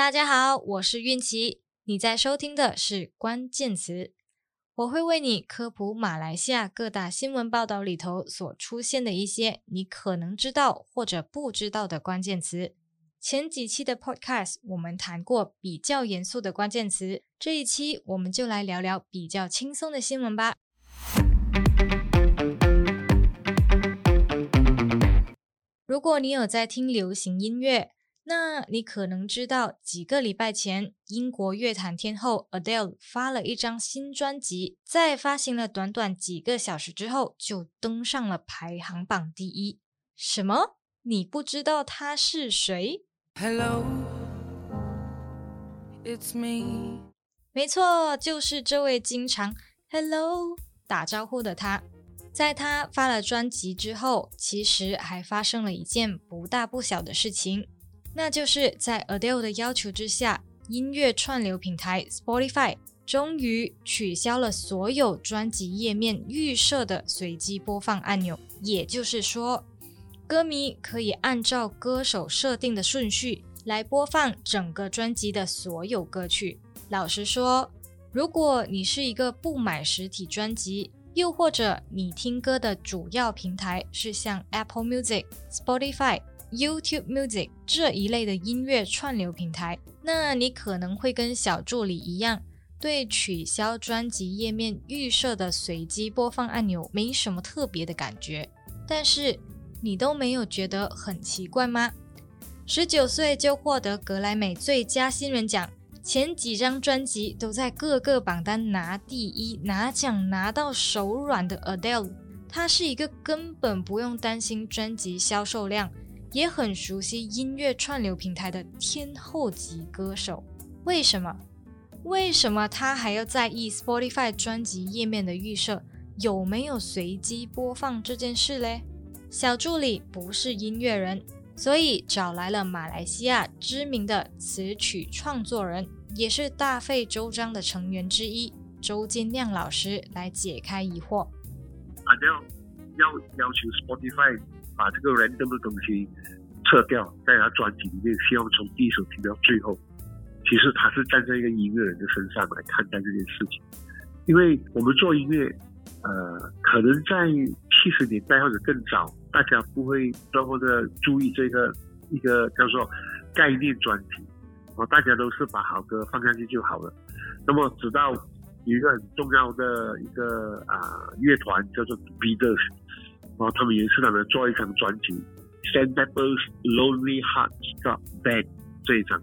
大家好，我是韵琪，你在收听的是关键词，我会为你科普马来西亚各大新闻报道里头所出现的一些你可能知道或者不知道的关键词。前几期的 Podcast 我们谈过比较严肃的关键词，这一期我们就来聊聊比较轻松的新闻吧。如果你有在听流行音乐，那你可能知道，几个礼拜前，英国乐坛天后 Adele 发了一张新专辑，在发行了短短几个小时之后，就登上了排行榜第一。什么？你不知道她是谁？Hello, it's me。没错，就是这位经常 Hello 打招呼的他。在他发了专辑之后，其实还发生了一件不大不小的事情，那就是在 Adele 的要求之下，音乐串流平台 Spotify 终于取消了所有专辑页面预设的随机播放按钮。也就是说，歌迷可以按照歌手设定的顺序来播放整个专辑的所有歌曲。老实说，如果你是一个不买实体专辑，又或者你听歌的主要平台是像 Apple Music、Spotify、YouTube Music 这一类的音乐串流平台，那你可能会跟小助理一样，对取消专辑页面预设的随机播放按钮没什么特别的感觉。但是你都没有觉得很奇怪吗？十九岁就获得格莱美最佳新人奖。前几张专辑都在各个榜单拿第一、拿奖拿到手软的 Adele，她是一个根本不用担心专辑销售量，也很熟悉音乐串流平台的天后级歌手。为什么？为什么他还要在意 Spotify 专辑页面的预设有没有随机播放这件事嘞？小助理不是音乐人。所以找来了马来西亚知名的词曲创作人，也是大费周章的成员之一周金亮老师来解开疑惑。阿廖要要求 Spotify 把这个 random 的东西撤掉，在他专辑里面，希望从第一首听到最后。其实他是站在一个音乐人的身上来看待这件事情，因为我们做音乐，呃，可能在七十年代或者更早。大家不会多么的注意这个一个叫做概念专辑，哦，大家都是把好歌放上去就好了。那么直到有一个很重要的一个啊乐团叫做 Beatles，哦，他们也是他们做一张专辑，Sam Pepper's Lonely Hearts Club Band 这一张，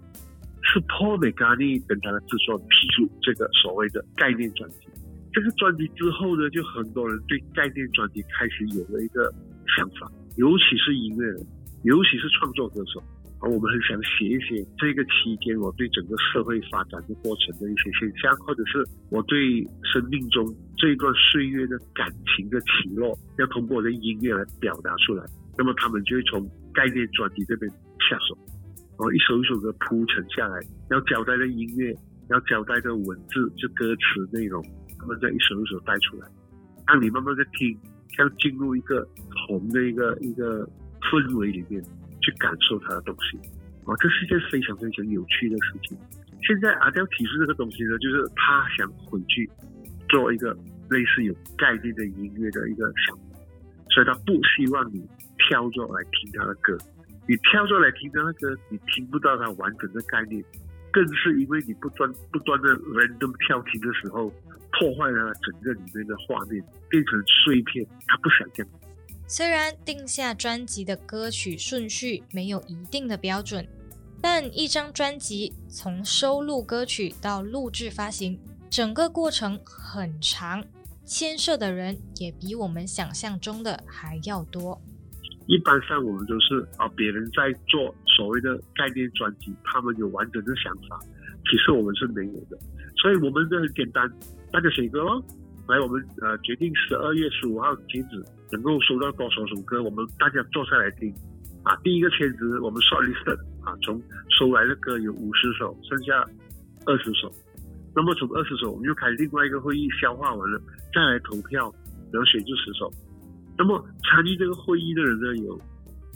是 Paul McCartney 跟他的制作提出这个所谓的概念专辑。这个专辑之后呢，就很多人对概念专辑开始有了一个。想法，尤其是音乐人，尤其是创作歌手，啊，我们很想写一写这个期间我对整个社会发展的过程的一些现象，或者是我对生命中这一段岁月的感情的起落，要通过我的音乐来表达出来。那么他们就会从概念专辑这边下手，然后一首一首的铺陈下来，要交代的音乐，要交代的文字，就歌词内容，他们再一首一首带出来，让你慢慢的听。像进入一个红的一个一个氛围里面去感受它的东西，啊，这是一件非常非常有趣的事情。现在阿刁提出这个东西呢，就是他想回去做一个类似有概念的音乐的一个想法，所以他不希望你跳着来听他的歌，你跳着来听他的歌，你听不到他完整的概念，更是因为你不断不断的 random 跳听的时候。破坏了整个里面的画面，变成碎片。他不想这样。虽然定下专辑的歌曲顺序没有一定的标准，但一张专辑从收录歌曲到录制发行，整个过程很长，牵涉的人也比我们想象中的还要多。一般上我们都是啊，别人在做所谓的概念专辑，他们有完整的想法，其实我们是没有的。所以我们就很简单。大家写歌咯，来，我们呃决定十二月十五号截止，能够收到多少首歌，我们大家坐下来听。啊，第一个圈子我们 shortlist 啊，从收来的歌有五十首，剩下二十首。那么从二十首，我们就开另外一个会议，消化完了再来投票，然后选出十首。那么参与这个会议的人呢，有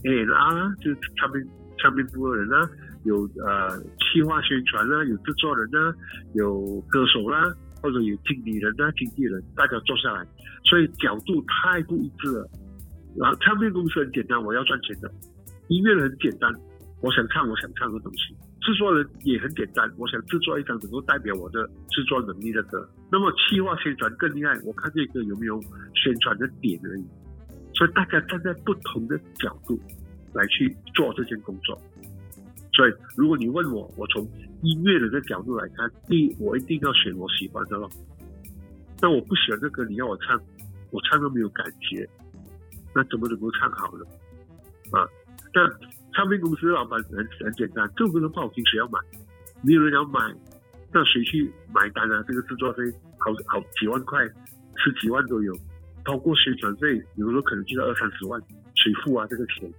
A&R 就是唱片唱片部的人啊，有呃企划宣传啦，有制作人啦，有歌手啦，或者有经理人啊、经纪人，大家坐下来，所以角度太不一致了。然后唱片公司很简单，我要赚钱的；音乐很简单，我想唱我想唱的东西；制作人也很简单，我想制作一张能够代表我的制作能力的歌。那么企划宣传更厉害，我看这个有没有宣传的点而已。所以大家站在不同的角度来去做这件工作。所以如果你问我，我从音乐人的角度来看，第一，我一定要选我喜欢的咯。那我不喜欢这个，你要我唱，我唱都没有感觉，那怎么能够唱好呢？啊，那唱片公司的老板很很简单，这首歌不好听，谁要买？没有人要买，那谁去买单啊？这个制作费好好几万块，十几万都有。包括宣传费，有时候可能就要二三十万，谁付啊？这个钱。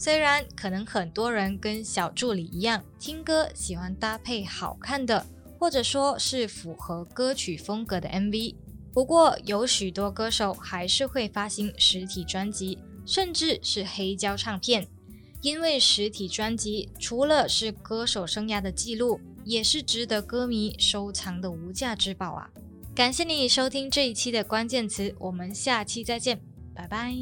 虽然可能很多人跟小助理一样，听歌喜欢搭配好看的，或者说是符合歌曲风格的 MV，不过有许多歌手还是会发行实体专辑，甚至是黑胶唱片，因为实体专辑除了是歌手生涯的记录，也是值得歌迷收藏的无价之宝啊。感谢你收听这一期的关键词，我们下期再见，拜拜。